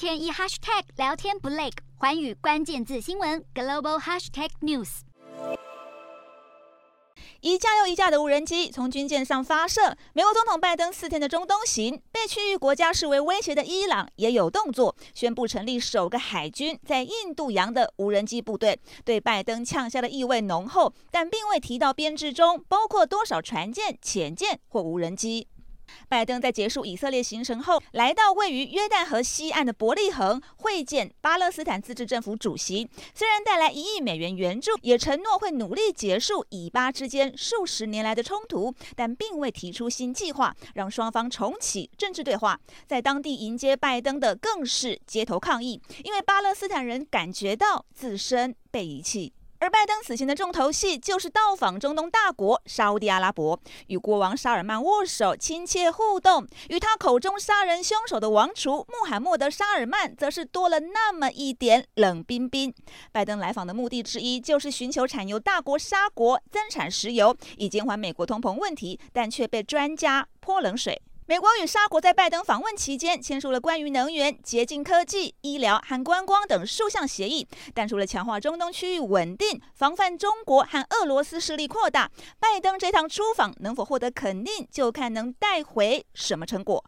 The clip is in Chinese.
天一 hashtag 聊天不累，环宇关键字新闻 global hashtag news。一架又一架的无人机从军舰上发射。美国总统拜登四天的中东行，被区域国家视为威胁的伊朗也有动作，宣布成立首个海军在印度洋的无人机部队，对拜登呛下的意味浓厚，但并未提到编制中包括多少船舰、潜舰或无人机。拜登在结束以色列行程后，来到位于约旦河西岸的伯利恒会见巴勒斯坦自治政府主席。虽然带来一亿美元援助，也承诺会努力结束以巴之间数十年来的冲突，但并未提出新计划，让双方重启政治对话。在当地迎接拜登的更是街头抗议，因为巴勒斯坦人感觉到自身被遗弃。而拜登此行的重头戏就是到访中东大国沙乌地阿拉伯，与国王沙尔曼握手亲切互动。与他口中杀人凶手的王储穆罕默德沙尔曼，则是多了那么一点冷冰冰。拜登来访的目的之一，就是寻求产油大国沙国增产石油，以减缓美国通膨问题，但却被专家泼冷水。美国与沙国在拜登访问期间签署了关于能源、洁净科技、医疗和观光等数项协议，但除了强化中东区域稳定、防范中国和俄罗斯势力扩大，拜登这趟出访能否获得肯定，就看能带回什么成果。